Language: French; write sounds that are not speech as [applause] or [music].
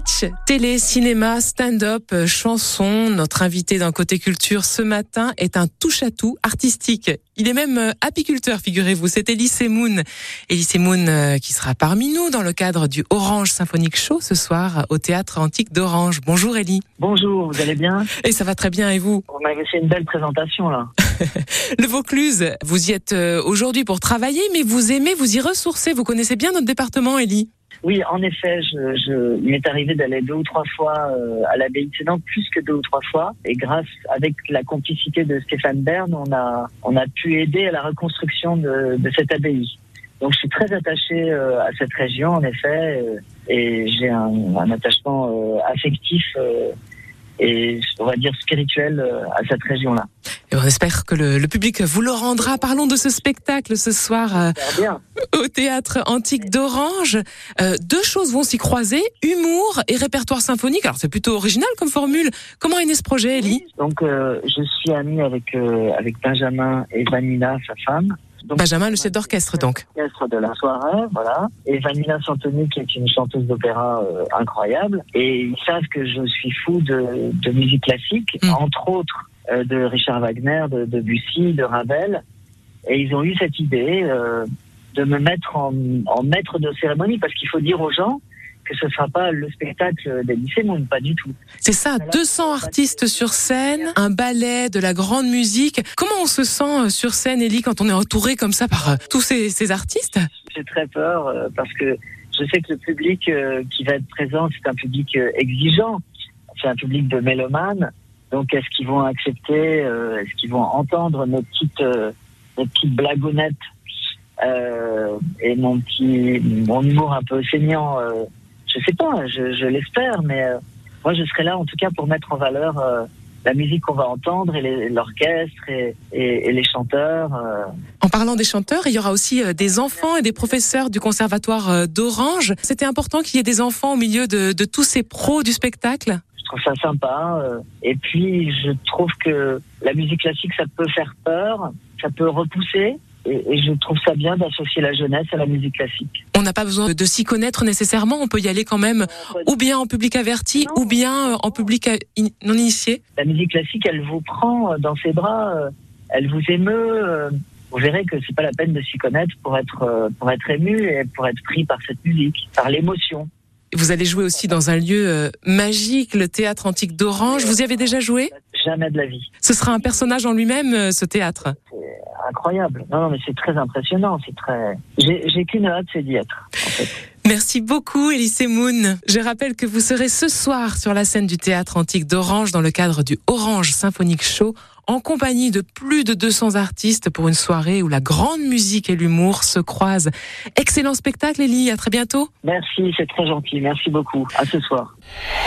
Sketch, télé, cinéma, stand-up, euh, chanson. Notre invité d'un côté culture ce matin est un touche-à-tout artistique. Il est même euh, apiculteur, figurez-vous. C'est Elie Semoun. Elie Semoun euh, qui sera parmi nous dans le cadre du Orange Symphonique Show ce soir au Théâtre Antique d'Orange. Bonjour Elie. Bonjour, vous allez bien? Et ça va très bien et vous? Vous m'avez fait une belle présentation là. [laughs] Le Vaucluse, vous y êtes aujourd'hui pour travailler, mais vous aimez vous y ressourcer. Vous connaissez bien notre département, Elie oui, en effet, je, je, il m'est arrivé d'aller deux ou trois fois euh, à l'abbaye de Sédan, plus que deux ou trois fois. Et grâce, avec la complicité de Stéphane Bern, on a, on a pu aider à la reconstruction de, de cette abbaye. Donc je suis très attaché euh, à cette région, en effet, euh, et j'ai un, un, attachement affectif et on va dire spirituel à cette région-là. Et on espère que le, le, public vous le rendra. Parlons de ce spectacle ce soir euh, au théâtre antique d'Orange. Euh, deux choses vont s'y croiser humour et répertoire symphonique. Alors c'est plutôt original comme formule. Comment est né ce projet, Ellie? Donc euh, je suis amie avec avec Benjamin et Vanina, sa femme. Donc, Benjamin, le chef d'orchestre, donc. L'orchestre de la soirée, voilà. Et Vanina Santoni, qui est une chanteuse d'opéra euh, incroyable. Et ils savent que je suis fou de, de musique classique, mm. entre autres euh, de Richard Wagner, de, de, Bussy, de Ravel. Et ils ont eu cette idée euh, de me mettre en, en maître de cérémonie, parce qu'il faut dire aux gens que ce ne sera pas le spectacle d'Elysée Moon, pas du tout. C'est ça, 200 artistes sur scène, un ballet, de la grande musique. Comment on se sent sur scène, Elie, quand on est entouré comme ça par tous ces, ces artistes? J'ai très peur euh, parce que je sais que le public euh, qui va être présent, c'est un public euh, exigeant, c'est un public de mélomanes. Donc, est-ce qu'ils vont accepter, est-ce qu'ils vont entendre nos petites, nos petites blagounettes euh, et mon petit, mon humour un peu saignant je sais pas, je, je l'espère, mais euh, moi je serai là en tout cas pour mettre en valeur euh, la musique qu'on va entendre et l'orchestre et, et, et, les chanteurs. Euh. En parlant des chanteurs, il y aura aussi des enfants et des professeurs du conservatoire d'Orange. C'était important qu'il y ait des enfants au milieu de, de, tous ces pros du spectacle? Je trouve ça sympa. Et puis je trouve que la musique classique, ça peut faire peur, ça peut repousser. Et, et, je trouve ça bien d'associer la jeunesse à la musique classique. On n'a pas besoin de, de s'y connaître nécessairement, on peut y aller quand même, ou bien en public averti, non, ou bien en public non initié. La musique classique, elle vous prend dans ses bras, elle vous émeut. Vous verrez que c'est pas la peine de s'y connaître pour être pour être ému et pour être pris par cette musique, par l'émotion. Vous allez jouer aussi dans un lieu magique, le théâtre antique d'Orange. Vous y avez déjà joué? Jamais de la vie. Ce sera un personnage en lui-même, ce théâtre incroyable. Non, non mais c'est très impressionnant. C'est très. J'ai qu'une hâte, c'est d'y être. En fait. Merci beaucoup, Elise Moon. Je rappelle que vous serez ce soir sur la scène du théâtre antique d'Orange dans le cadre du Orange Symphonique Show en compagnie de plus de 200 artistes pour une soirée où la grande musique et l'humour se croisent. Excellent spectacle, Elie. À très bientôt. Merci, c'est très gentil. Merci beaucoup. À ce soir.